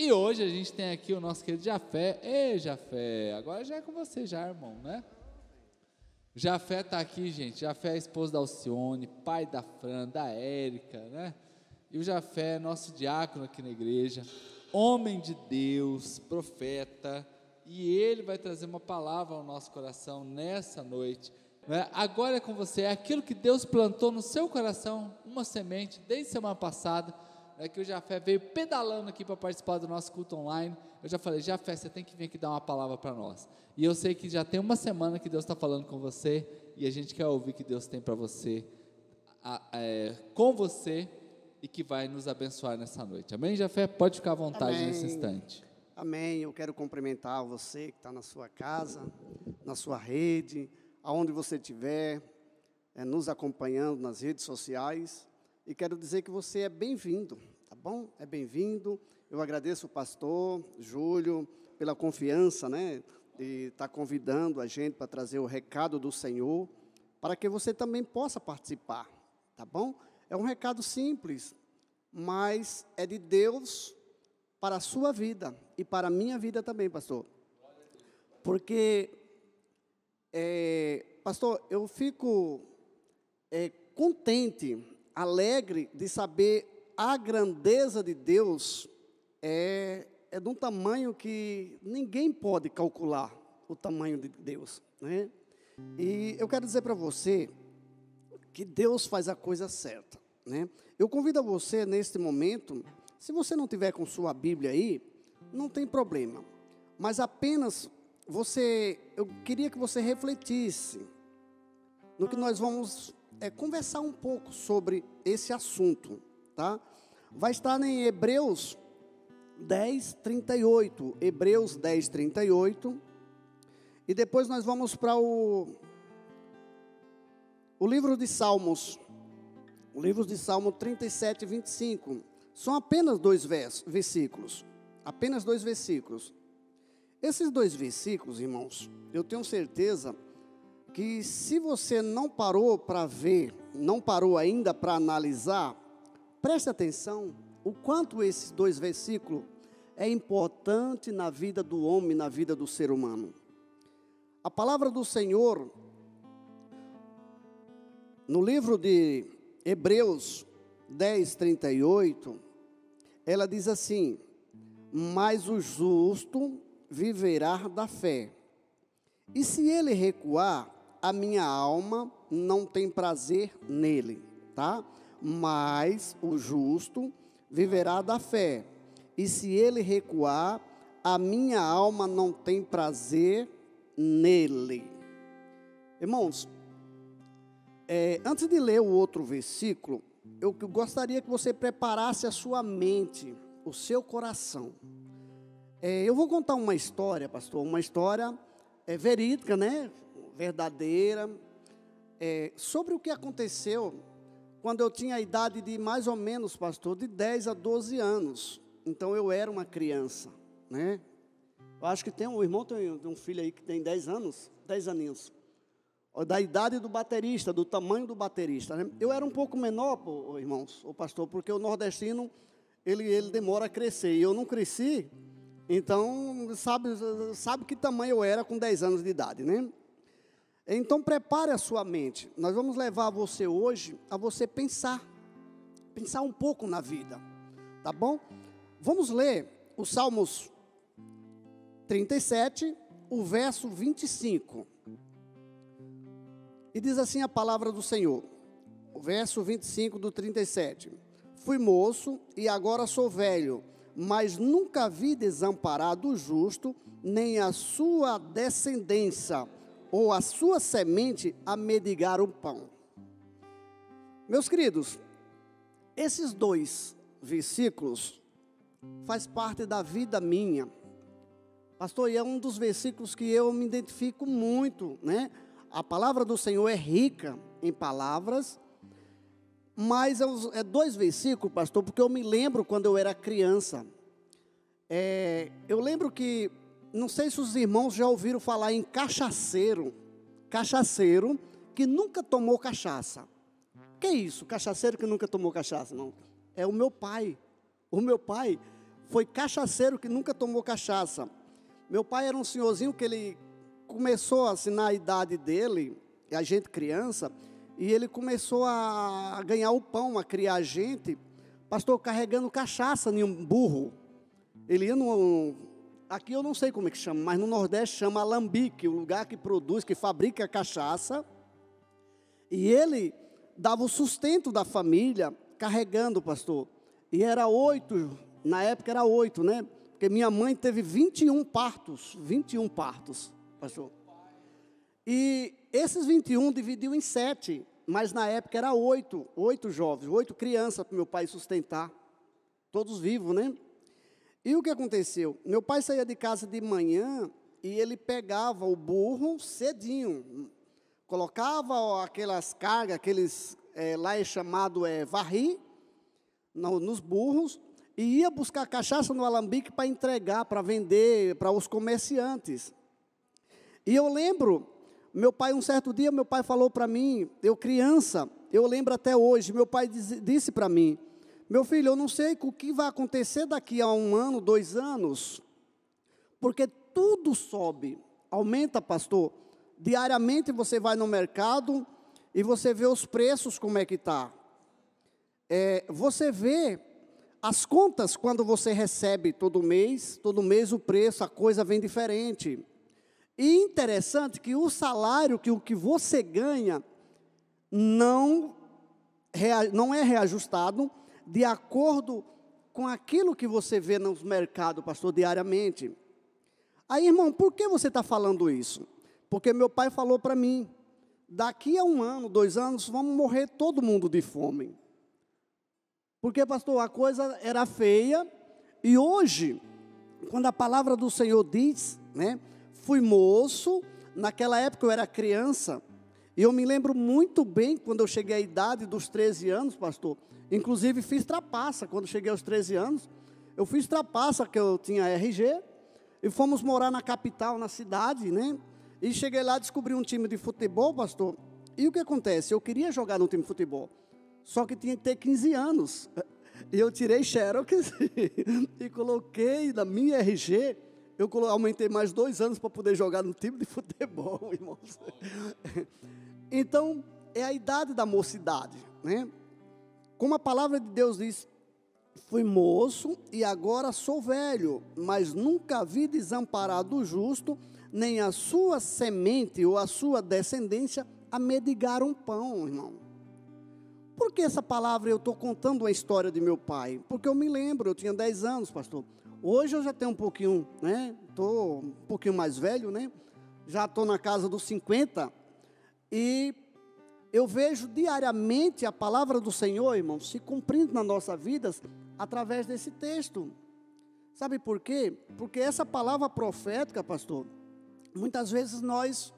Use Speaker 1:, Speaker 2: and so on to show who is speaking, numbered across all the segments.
Speaker 1: E hoje a gente tem aqui o nosso querido Jafé. Ei, Jafé, agora já é com você já, irmão, né? Jafé está aqui, gente. Jafé é esposa da Alcione, pai da Fran, da Érica, né? E o Jafé é nosso diácono aqui na igreja, homem de Deus, profeta, e ele vai trazer uma palavra ao nosso coração nessa noite. Né? Agora é com você, é aquilo que Deus plantou no seu coração, uma semente, desde semana passada é que o Jafé veio pedalando aqui para participar do nosso culto online. Eu já falei, Jafé, você tem que vir aqui dar uma palavra para nós. E eu sei que já tem uma semana que Deus está falando com você e a gente quer ouvir que Deus tem para você, a, é, com você e que vai nos abençoar nessa noite. Amém, Jafé? Pode ficar à vontade
Speaker 2: Amém.
Speaker 1: nesse instante.
Speaker 2: Amém. Eu quero cumprimentar você que está na sua casa, na sua rede, aonde você estiver, é, nos acompanhando nas redes sociais e quero dizer que você é bem-vindo, tá bom? É bem-vindo. Eu agradeço o pastor Júlio pela confiança, né, de estar tá convidando a gente para trazer o recado do Senhor, para que você também possa participar, tá bom? É um recado simples, mas é de Deus para a sua vida e para a minha vida também, pastor. Porque, é, pastor, eu fico é, contente alegre de saber a grandeza de Deus é, é de um tamanho que ninguém pode calcular o tamanho de Deus, né? E eu quero dizer para você que Deus faz a coisa certa, né? Eu convido a você neste momento, se você não tiver com sua Bíblia aí, não tem problema, mas apenas você, eu queria que você refletisse no que nós vamos é, conversar um pouco sobre esse assunto, tá? Vai estar em Hebreus 10, 38. Hebreus 10, 38. E depois nós vamos para o, o livro de Salmos. O livro de Salmo 37 e 25. São apenas dois vers, versículos. Apenas dois versículos. Esses dois versículos, irmãos, eu tenho certeza que se você não parou para ver, não parou ainda para analisar, preste atenção o quanto esses dois versículos é importante na vida do homem, na vida do ser humano. A palavra do Senhor no livro de Hebreus 10, 38, ela diz assim: Mas o justo viverá da fé. E se ele recuar, a minha alma não tem prazer nele, tá? Mas o justo viverá da fé. E se ele recuar, a minha alma não tem prazer nele. Irmãos, é, antes de ler o outro versículo, eu gostaria que você preparasse a sua mente, o seu coração. É, eu vou contar uma história, pastor, uma história é, verídica, né? Verdadeira, é, sobre o que aconteceu quando eu tinha a idade de mais ou menos, pastor, de 10 a 12 anos. Então eu era uma criança, né? Eu acho que tem um irmão, tem um filho aí que tem 10 anos, 10 aninhos. Da idade do baterista, do tamanho do baterista. Né? Eu era um pouco menor, pô, irmãos, o pastor, porque o nordestino, ele, ele demora a crescer. E eu não cresci, então, sabe, sabe que tamanho eu era com 10 anos de idade, né? Então prepare a sua mente. Nós vamos levar você hoje a você pensar, pensar um pouco na vida, tá bom? Vamos ler o Salmos 37, o verso 25. E diz assim a palavra do Senhor, o verso 25 do 37. Fui moço e agora sou velho, mas nunca vi desamparado o justo, nem a sua descendência ou a sua semente a medigar o pão. Meus queridos, esses dois versículos faz parte da vida minha. Pastor, e é um dos versículos que eu me identifico muito, né? A palavra do Senhor é rica em palavras, mas é, é dois versículos, pastor, porque eu me lembro quando eu era criança. É, eu lembro que não sei se os irmãos já ouviram falar em cachaceiro. Cachaceiro que nunca tomou cachaça. Que isso? Cachaceiro que nunca tomou cachaça? Não. É o meu pai. O meu pai foi cachaceiro que nunca tomou cachaça. Meu pai era um senhorzinho que ele começou assim na idade dele, a gente criança, e ele começou a ganhar o pão, a criar gente, pastor, carregando cachaça em um burro. Ele ia no. Aqui eu não sei como é que chama, mas no Nordeste chama alambique, o lugar que produz, que fabrica cachaça. E ele dava o sustento da família, carregando, pastor. E era oito, na época era oito, né? Porque minha mãe teve 21 partos, 21 partos, pastor. E esses 21 dividiu em sete, mas na época era oito, oito jovens, oito crianças para meu pai sustentar, todos vivos, né? E o que aconteceu? Meu pai saía de casa de manhã e ele pegava o burro cedinho, colocava aquelas cargas, aqueles, é, lá é chamado é, varri, no, nos burros, e ia buscar cachaça no alambique para entregar, para vender para os comerciantes. E eu lembro meu pai, um certo dia, meu pai falou para mim, eu criança, eu lembro até hoje, meu pai disse para mim, meu filho, eu não sei o que vai acontecer daqui a um ano, dois anos, porque tudo sobe, aumenta, pastor. Diariamente você vai no mercado e você vê os preços como é que está. É, você vê as contas quando você recebe todo mês, todo mês o preço, a coisa vem diferente. E interessante que o salário que o que você ganha não, não é reajustado de acordo com aquilo que você vê nos mercados, pastor, diariamente. Aí, irmão, por que você está falando isso? Porque meu pai falou para mim: daqui a um ano, dois anos, vamos morrer todo mundo de fome. Porque, pastor, a coisa era feia, e hoje, quando a palavra do Senhor diz, né? fui moço, naquela época eu era criança, eu me lembro muito bem quando eu cheguei à idade dos 13 anos, pastor. Inclusive fiz trapaça quando cheguei aos 13 anos. Eu fiz trapaça, que eu tinha RG, e fomos morar na capital, na cidade, né? E cheguei lá, descobri um time de futebol, pastor. E o que acontece? Eu queria jogar no time de futebol, só que tinha que ter 15 anos. E eu tirei xerox e coloquei na minha RG eu aumentei mais dois anos para poder jogar no time de futebol, irmãos. Então, é a idade da mocidade, né? Como a palavra de Deus diz, fui moço e agora sou velho, mas nunca vi desamparado o justo, nem a sua semente ou a sua descendência a medigar um pão, irmão. Por que essa palavra eu estou contando a história de meu pai? Porque eu me lembro, eu tinha 10 anos, pastor. Hoje eu já tenho um pouquinho, né? Estou um pouquinho mais velho, né? Já estou na casa dos 50 e eu vejo diariamente a palavra do Senhor, irmão, se cumprindo nas nossas vidas através desse texto. Sabe por quê? Porque essa palavra profética, pastor, muitas vezes nós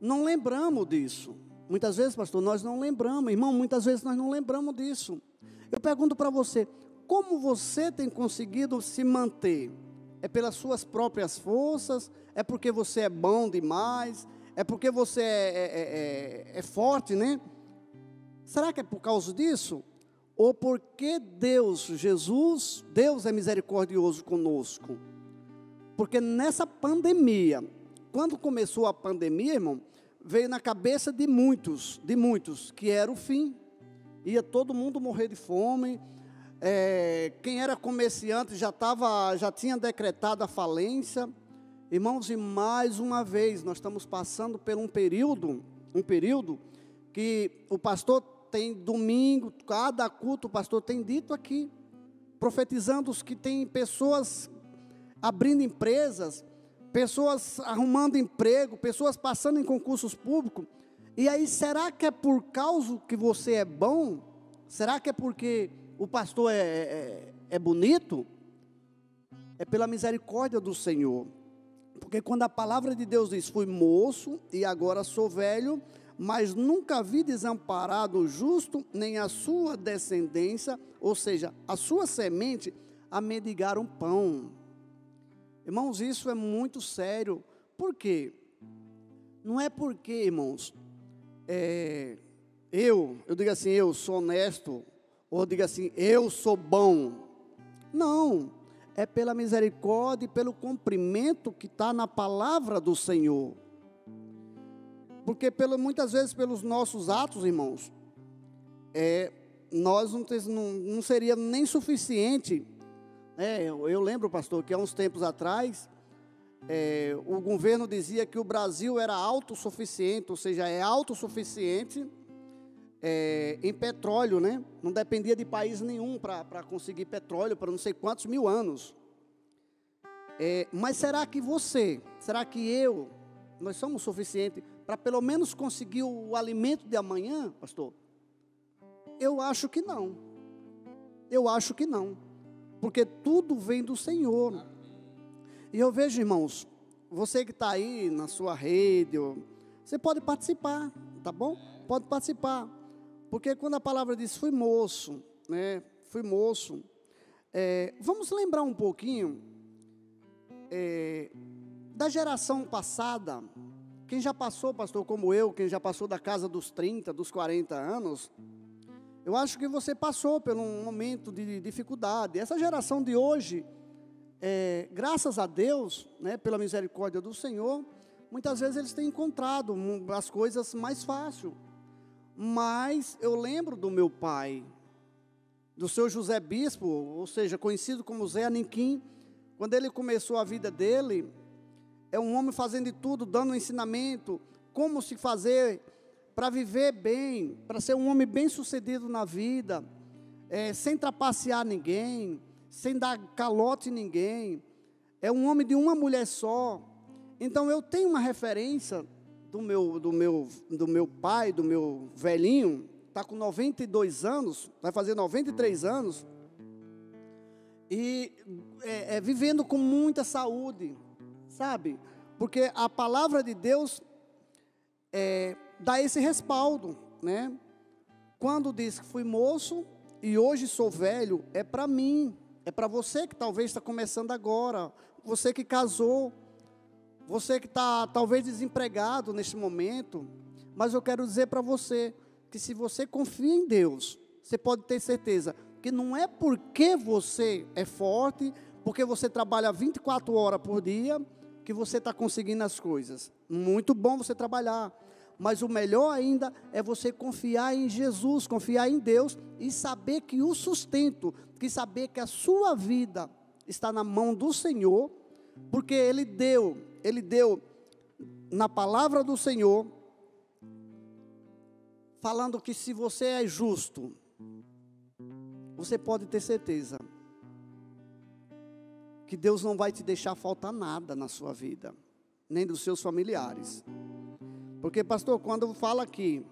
Speaker 2: não lembramos disso. Muitas vezes, pastor, nós não lembramos, irmão, muitas vezes nós não lembramos disso. Eu pergunto para você, como você tem conseguido se manter? É pelas suas próprias forças? É porque você é bom demais? É porque você é, é, é, é, é forte, né? Será que é por causa disso? Ou porque Deus, Jesus, Deus é misericordioso conosco? Porque nessa pandemia, quando começou a pandemia, irmão, veio na cabeça de muitos, de muitos, que era o fim. Ia todo mundo morrer de fome, é, quem era comerciante já, tava, já tinha decretado a falência. Irmãos, e mais uma vez nós estamos passando por um período, um período que o pastor tem domingo, cada culto o pastor tem dito aqui, profetizando os que tem pessoas abrindo empresas, pessoas arrumando emprego, pessoas passando em concursos públicos. E aí, será que é por causa que você é bom? Será que é porque o pastor é, é, é bonito, é pela misericórdia do Senhor. Porque quando a palavra de Deus diz: Fui moço e agora sou velho, mas nunca vi desamparado o justo, nem a sua descendência, ou seja, a sua semente, a mendigar um pão. Irmãos, isso é muito sério. Por quê? Não é porque, irmãos, é, eu, eu digo assim, eu sou honesto, ou diga assim, eu sou bom. Não, é pela misericórdia e pelo cumprimento que está na palavra do Senhor. Porque pelo, muitas vezes pelos nossos atos, irmãos, é, nós não, não, não seria nem suficiente. É, eu, eu, lembro, pastor, que há uns tempos atrás, é, o governo dizia que o Brasil era autossuficiente, ou seja, é autossuficiente é, em petróleo, né? Não dependia de país nenhum para conseguir petróleo para não sei quantos mil anos. É, mas será que você, será que eu, nós somos suficientes para pelo menos conseguir o alimento de amanhã, pastor? Eu acho que não. Eu acho que não. Porque tudo vem do Senhor. E eu vejo, irmãos, você que está aí na sua rede, você pode participar, tá bom? Pode participar. Porque quando a palavra diz fui moço, né? Fui moço. É, vamos lembrar um pouquinho é, da geração passada. Quem já passou, pastor, como eu, quem já passou da casa dos 30, dos 40 anos, eu acho que você passou por um momento de dificuldade. Essa geração de hoje, é, graças a Deus, né, pela misericórdia do Senhor, muitas vezes eles têm encontrado as coisas mais fácil. Mas eu lembro do meu pai, do seu José Bispo, ou seja, conhecido como Zé Aniquim, quando ele começou a vida dele, é um homem fazendo de tudo, dando um ensinamento, como se fazer para viver bem, para ser um homem bem sucedido na vida, é, sem trapacear ninguém, sem dar calote em ninguém. É um homem de uma mulher só. Então eu tenho uma referência do meu, do meu, do meu pai, do meu velhinho, está com 92 anos, vai fazer 93 anos, e é, é, vivendo com muita saúde, sabe? Porque a palavra de Deus é, dá esse respaldo, né? Quando diz que fui moço e hoje sou velho, é para mim, é para você que talvez está começando agora, você que casou, você que está talvez desempregado neste momento, mas eu quero dizer para você que se você confia em Deus, você pode ter certeza que não é porque você é forte, porque você trabalha 24 horas por dia, que você está conseguindo as coisas. Muito bom você trabalhar, mas o melhor ainda é você confiar em Jesus, confiar em Deus e saber que o sustento, que saber que a sua vida está na mão do Senhor, porque Ele deu ele deu na palavra do Senhor, falando que se você é justo, você pode ter certeza que Deus não vai te deixar faltar nada na sua vida, nem dos seus familiares. Porque, pastor, quando fala aqui,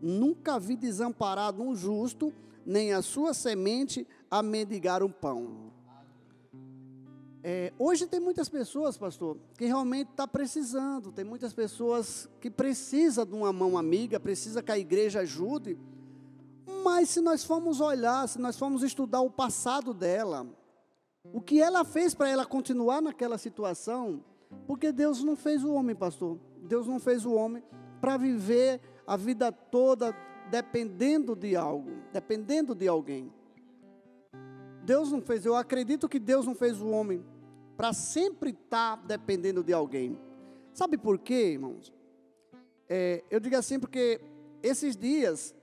Speaker 2: nunca vi desamparado um justo, nem a sua semente a mendigar um pão. É, hoje tem muitas pessoas, pastor, que realmente está precisando. Tem muitas pessoas que precisam de uma mão amiga, precisa que a igreja ajude. Mas se nós formos olhar, se nós formos estudar o passado dela, o que ela fez para ela continuar naquela situação, porque Deus não fez o homem, pastor. Deus não fez o homem para viver a vida toda dependendo de algo, dependendo de alguém. Deus não fez, eu acredito que Deus não fez o homem para sempre estar tá dependendo de alguém. Sabe por quê, irmãos? É, eu digo assim porque esses dias,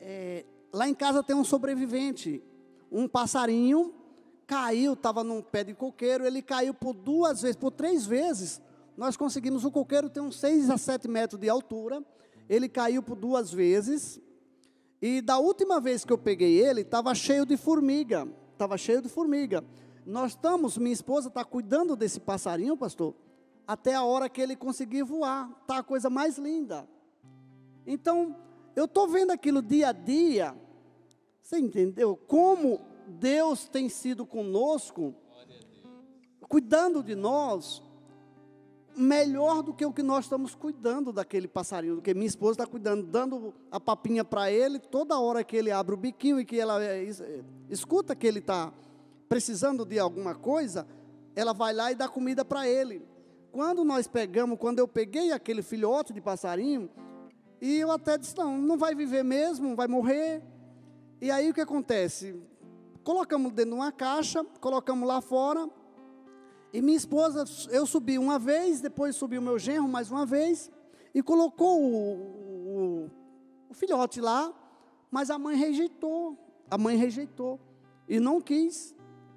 Speaker 2: é, lá em casa tem um sobrevivente, um passarinho caiu, estava num pé de coqueiro, ele caiu por duas vezes, por três vezes. Nós conseguimos, o coqueiro tem uns 6 a 7 metros de altura, ele caiu por duas vezes, e da última vez que eu peguei ele, estava cheio de formiga, estava cheio de formiga. Nós estamos, minha esposa está cuidando desse passarinho, pastor, até a hora que ele conseguir voar. Está a coisa mais linda. Então, eu estou vendo aquilo dia a dia. Você entendeu? Como Deus tem sido conosco, cuidando de nós, melhor do que o que nós estamos cuidando daquele passarinho, do que minha esposa está cuidando, dando a papinha para ele, toda hora que ele abre o biquinho e que ela é, escuta que ele está precisando de alguma coisa, ela vai lá e dá comida para ele. Quando nós pegamos, quando eu peguei aquele filhote de passarinho, e eu até disse: não, não vai viver mesmo, vai morrer. E aí o que acontece? Colocamos dentro de uma caixa, colocamos lá fora. E minha esposa, eu subi uma vez, depois subiu meu genro mais uma vez, e colocou o, o, o filhote lá, mas a mãe rejeitou. A mãe rejeitou e não quis.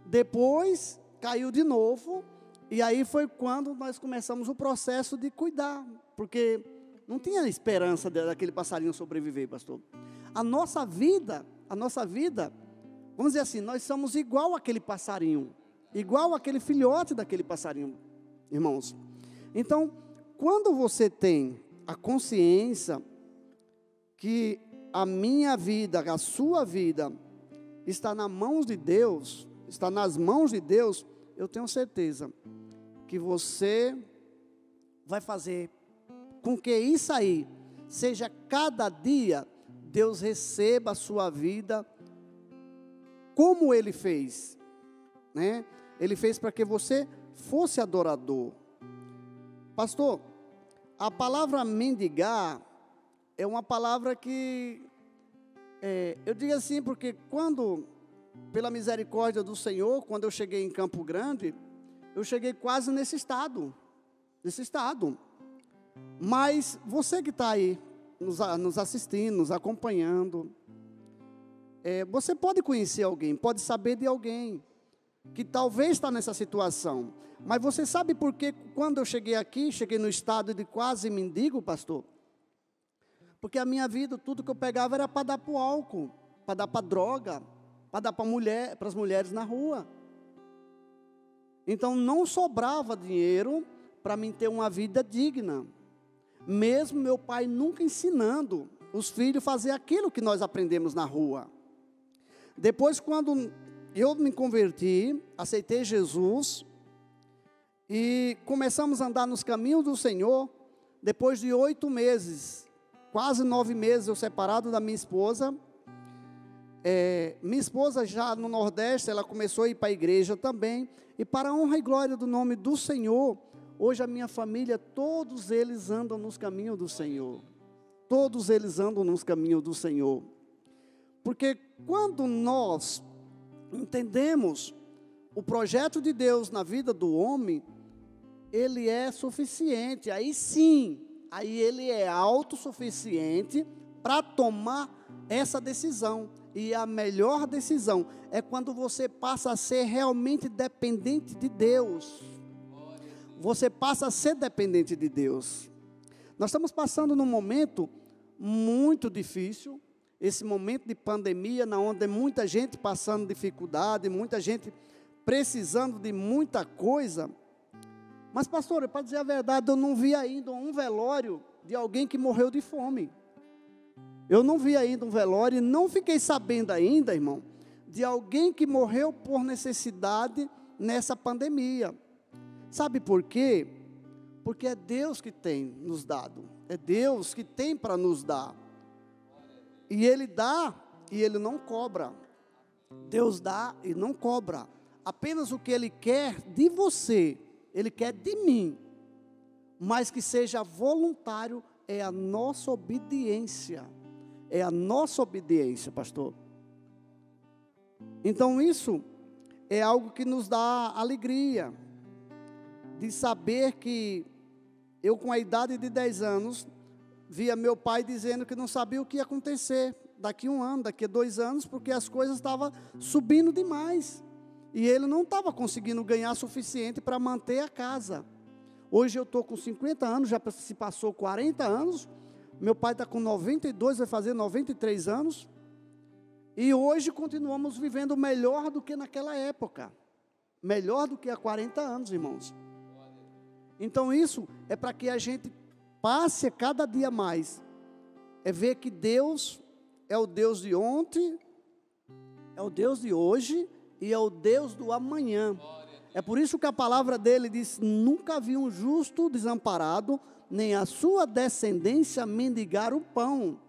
Speaker 2: Depois caiu de novo, e aí foi quando nós começamos o processo de cuidar, porque não tinha esperança daquele passarinho sobreviver, pastor. A nossa vida, a nossa vida, vamos dizer assim, nós somos igual aquele passarinho, igual aquele filhote daquele passarinho, irmãos. Então, quando você tem a consciência que a minha vida, a sua vida, está nas mãos de Deus, está nas mãos de Deus, eu tenho certeza que você vai fazer com que isso aí seja cada dia Deus receba a sua vida como ele fez, né? Ele fez para que você fosse adorador. Pastor, a palavra mendigar é uma palavra que é, eu digo assim porque quando, pela misericórdia do Senhor, quando eu cheguei em Campo Grande, eu cheguei quase nesse estado, nesse estado. Mas você que está aí nos, nos, assistindo, nos acompanhando, é, você pode conhecer alguém, pode saber de alguém que talvez está nessa situação. Mas você sabe por que quando eu cheguei aqui, cheguei no estado de quase mendigo, pastor? Porque a minha vida, tudo que eu pegava era para dar para o álcool, para dar para droga, para dar para mulher, as mulheres na rua. Então não sobrava dinheiro para mim ter uma vida digna. Mesmo meu pai nunca ensinando os filhos a fazer aquilo que nós aprendemos na rua. Depois, quando eu me converti, aceitei Jesus e começamos a andar nos caminhos do Senhor, depois de oito meses, quase nove meses eu separado da minha esposa. É, minha esposa já no Nordeste, ela começou a ir para a igreja também. E para a honra e glória do nome do Senhor, hoje a minha família, todos eles andam nos caminhos do Senhor. Todos eles andam nos caminhos do Senhor. Porque quando nós entendemos o projeto de Deus na vida do homem, ele é suficiente. Aí sim, aí ele é autossuficiente para tomar essa decisão. E a melhor decisão é quando você passa a ser realmente dependente de Deus. Você passa a ser dependente de Deus. Nós estamos passando num momento muito difícil, esse momento de pandemia, na onde muita gente passando dificuldade, muita gente precisando de muita coisa. Mas, pastor, para dizer a verdade, eu não vi ainda um velório de alguém que morreu de fome. Eu não vi ainda um velório e não fiquei sabendo ainda, irmão, de alguém que morreu por necessidade nessa pandemia. Sabe por quê? Porque é Deus que tem nos dado. É Deus que tem para nos dar. E Ele dá e Ele não cobra. Deus dá e não cobra. Apenas o que Ele quer de você ele quer de mim, mas que seja voluntário, é a nossa obediência. É a nossa obediência, pastor. Então isso é algo que nos dá alegria, de saber que eu, com a idade de 10 anos, via meu pai dizendo que não sabia o que ia acontecer daqui um ano, daqui dois anos, porque as coisas estavam subindo demais. E ele não estava conseguindo ganhar suficiente para manter a casa. Hoje eu estou com 50 anos, já se passou 40 anos. Meu pai está com 92, vai fazer 93 anos. E hoje continuamos vivendo melhor do que naquela época. Melhor do que há 40 anos, irmãos. Então isso é para que a gente passe cada dia mais. É ver que Deus é o Deus de ontem, é o Deus de hoje e é o Deus do amanhã. É por isso que a palavra dele diz: Nunca vi um justo desamparado, nem a sua descendência mendigar o pão.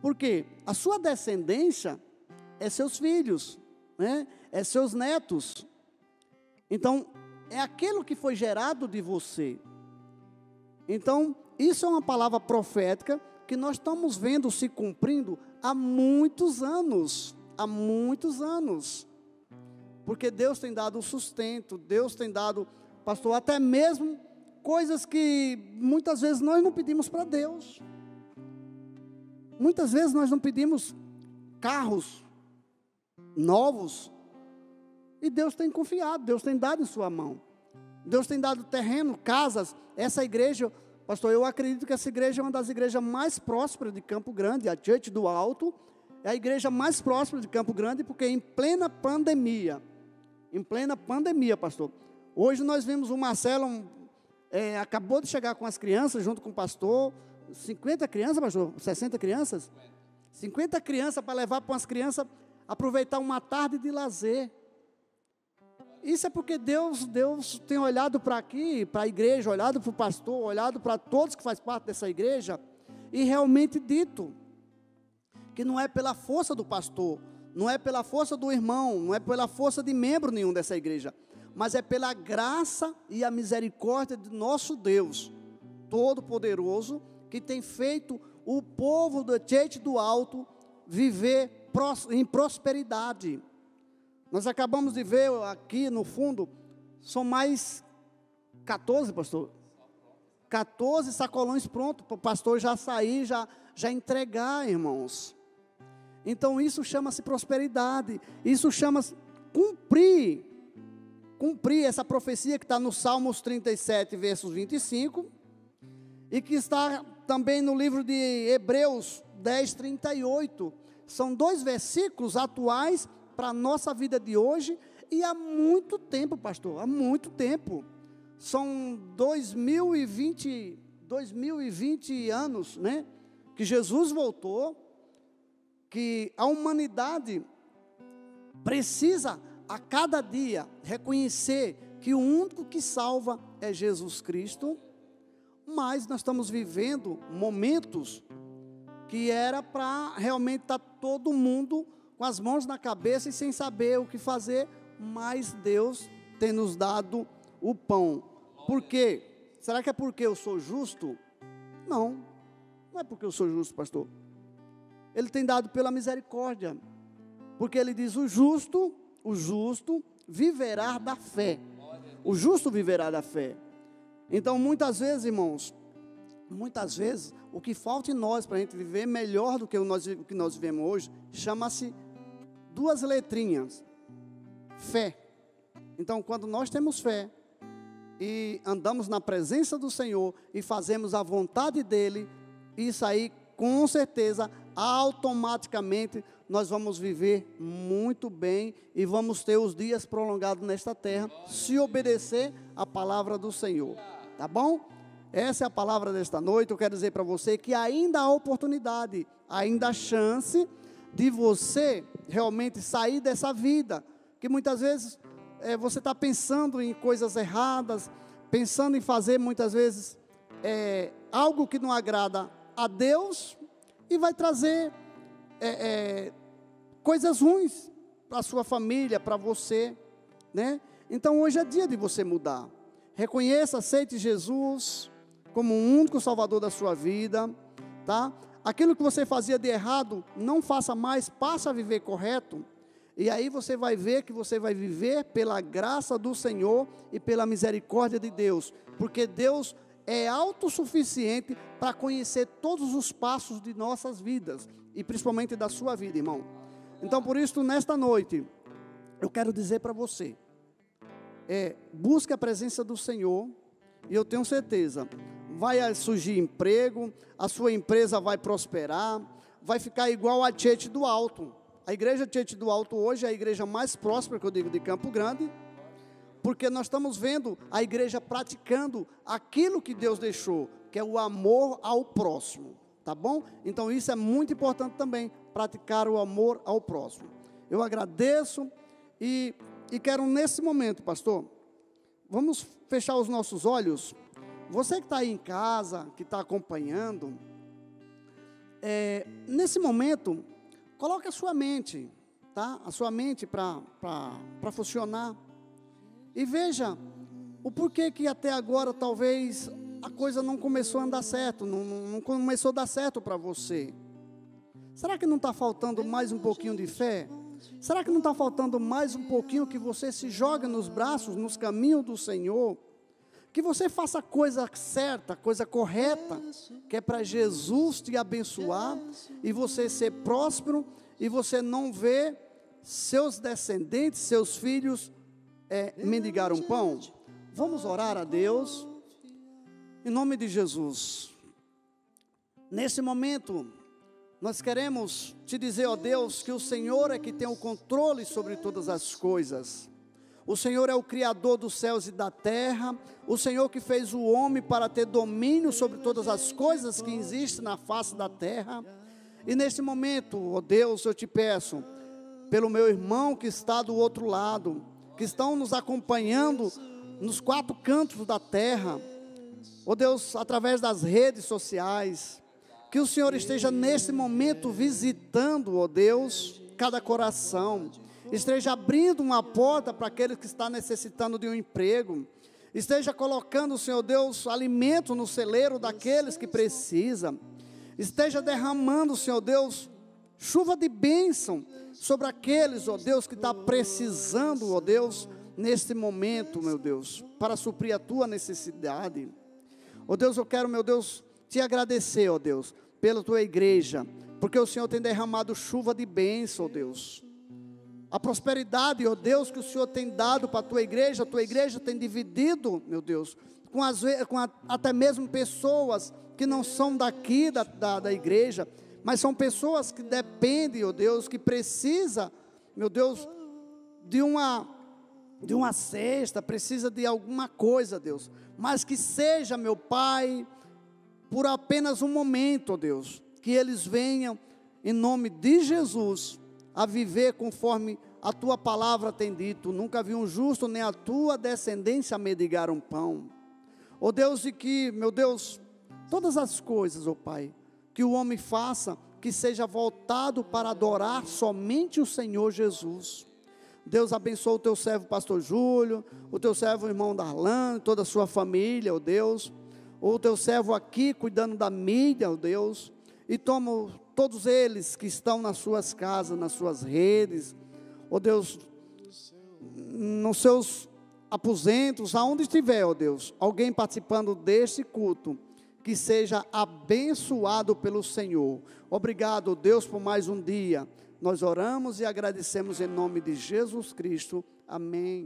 Speaker 2: Porque a sua descendência é seus filhos, né? é seus netos. Então, é aquilo que foi gerado de você. Então, isso é uma palavra profética que nós estamos vendo se cumprindo há muitos anos. Há muitos anos. Porque Deus tem dado o sustento, Deus tem dado, pastor, até mesmo coisas que muitas vezes nós não pedimos para Deus. Muitas vezes nós não pedimos carros novos e Deus tem confiado, Deus tem dado em sua mão. Deus tem dado terreno, casas. Essa igreja, pastor, eu acredito que essa igreja é uma das igrejas mais prósperas de Campo Grande, a Church do Alto. É a igreja mais próspera de Campo Grande, porque em plena pandemia, em plena pandemia, pastor. Hoje nós vimos o Marcelo, é, acabou de chegar com as crianças, junto com o pastor. 50 crianças, pastor? 60 crianças? 50 crianças para levar para as crianças aproveitar uma tarde de lazer. Isso é porque Deus, Deus tem olhado para aqui, para a igreja, olhado para o pastor, olhado para todos que faz parte dessa igreja e realmente dito que não é pela força do pastor, não é pela força do irmão, não é pela força de membro nenhum dessa igreja, mas é pela graça e a misericórdia de nosso Deus Todo-Poderoso que tem feito o povo do Tchete do Alto viver em prosperidade. Nós acabamos de ver aqui no fundo, são mais 14, pastor. 14 sacolões prontos para o pastor já sair, já, já entregar, irmãos. Então isso chama-se prosperidade, isso chama-se cumprir, cumprir essa profecia que está no Salmos 37, versos 25, e que está também no livro de Hebreus 10, 38. São dois versículos atuais para a nossa vida de hoje e há muito tempo, pastor, há muito tempo. São 2020, 2020 anos, né? Que Jesus voltou, que a humanidade precisa a cada dia reconhecer que o único que salva é Jesus Cristo, mas nós estamos vivendo momentos que era para realmente estar tá todo mundo com as mãos na cabeça e sem saber o que fazer, mas Deus tem nos dado o pão. Por quê? Será que é porque eu sou justo? Não, não é porque eu sou justo, pastor. Ele tem dado pela misericórdia. Porque ele diz: o justo, o justo viverá da fé. O justo viverá da fé. Então, muitas vezes, irmãos, muitas vezes, o que falta em nós para a gente viver melhor do que o, nós, o que nós vivemos hoje, chama-se duas letrinhas: fé. Então, quando nós temos fé e andamos na presença do Senhor e fazemos a vontade dEle, isso aí, com certeza, automaticamente, nós vamos viver muito bem e vamos ter os dias prolongados nesta terra, se obedecer a palavra do Senhor. Tá bom? Essa é a palavra desta noite. Eu quero dizer para você que ainda há oportunidade, ainda há chance de você realmente sair dessa vida, que muitas vezes é, você está pensando em coisas erradas, pensando em fazer muitas vezes é, algo que não agrada a Deus e vai trazer é, é coisas ruins para a sua família, para você, né? Então hoje é dia de você mudar. Reconheça, aceite Jesus como o único Salvador da sua vida, tá? aquilo que você fazia de errado, não faça mais, passe a viver correto. E aí você vai ver que você vai viver pela graça do Senhor e pela misericórdia de Deus, porque Deus é autossuficiente para conhecer todos os passos de nossas vidas e principalmente da sua vida, irmão. Então, por isso, nesta noite, eu quero dizer para você: é, busque a presença do Senhor, e eu tenho certeza, vai surgir emprego, a sua empresa vai prosperar, vai ficar igual a Tietê do Alto. A igreja Tietê do Alto hoje é a igreja mais próspera, que eu digo, de Campo Grande, porque nós estamos vendo a igreja praticando aquilo que Deus deixou, que é o amor ao próximo, tá bom? Então isso é muito importante também, praticar o amor ao próximo. Eu agradeço e, e quero nesse momento, pastor, vamos fechar os nossos olhos. Você que está aí em casa, que está acompanhando, é, nesse momento, coloque a sua mente, tá? A sua mente para funcionar. E veja o porquê que até agora talvez a coisa não começou a andar certo, não, não começou a dar certo para você. Será que não está faltando mais um pouquinho de fé? Será que não está faltando mais um pouquinho que você se jogue nos braços, nos caminhos do Senhor? Que você faça a coisa certa, a coisa correta, que é para Jesus te abençoar e você ser próspero e você não ver seus descendentes, seus filhos, é, mendigar um pão? Vamos orar a Deus, em nome de Jesus. Nesse momento, nós queremos te dizer, ó Deus, que o Senhor é que tem o controle sobre todas as coisas. O Senhor é o Criador dos céus e da terra, o Senhor que fez o homem para ter domínio sobre todas as coisas que existem na face da terra. E nesse momento, ó Deus, eu te peço, pelo meu irmão que está do outro lado, que estão nos acompanhando nos quatro cantos da terra, ó Deus, através das redes sociais, que o Senhor esteja nesse momento visitando, ó Deus, cada coração, esteja abrindo uma porta para aquele que está necessitando de um emprego, esteja colocando, Senhor Deus, alimento no celeiro daqueles que precisam, esteja derramando, Senhor Deus, chuva de bênção sobre aqueles, ó Deus, que está precisando, ó Deus, neste momento, meu Deus, para suprir a tua necessidade. Ó Deus, eu quero, meu Deus, te agradecer, ó Deus, pela tua igreja, porque o Senhor tem derramado chuva de bênção, ó Deus. A prosperidade, ó Deus, que o Senhor tem dado para a tua igreja, a tua igreja tem dividido, meu Deus, com, as, com a, até mesmo pessoas que não são daqui da, da, da igreja, mas são pessoas que dependem, ó Deus, que precisa, meu Deus, de uma de uma cesta, precisa de alguma coisa, Deus, mas que seja, meu Pai, por apenas um momento, ó Deus, que eles venham, em nome de Jesus, a viver conforme a tua palavra tem dito. Nunca vi um justo, nem a tua descendência mendigar um pão. Ó Deus, e que, meu Deus, todas as coisas, ó Pai, que o homem faça, que seja voltado para adorar somente o Senhor Jesus. Deus abençoe o teu servo, pastor Júlio, o teu servo, irmão Darlan, toda a sua família, ó Deus o teu servo aqui cuidando da mídia, ó Deus, e toma todos eles que estão nas suas casas, nas suas redes, ó Deus, nos seus aposentos, aonde estiver, ó Deus, alguém participando deste culto, que seja abençoado pelo Senhor. Obrigado, Deus, por mais um dia. Nós oramos e agradecemos em nome de Jesus Cristo. Amém.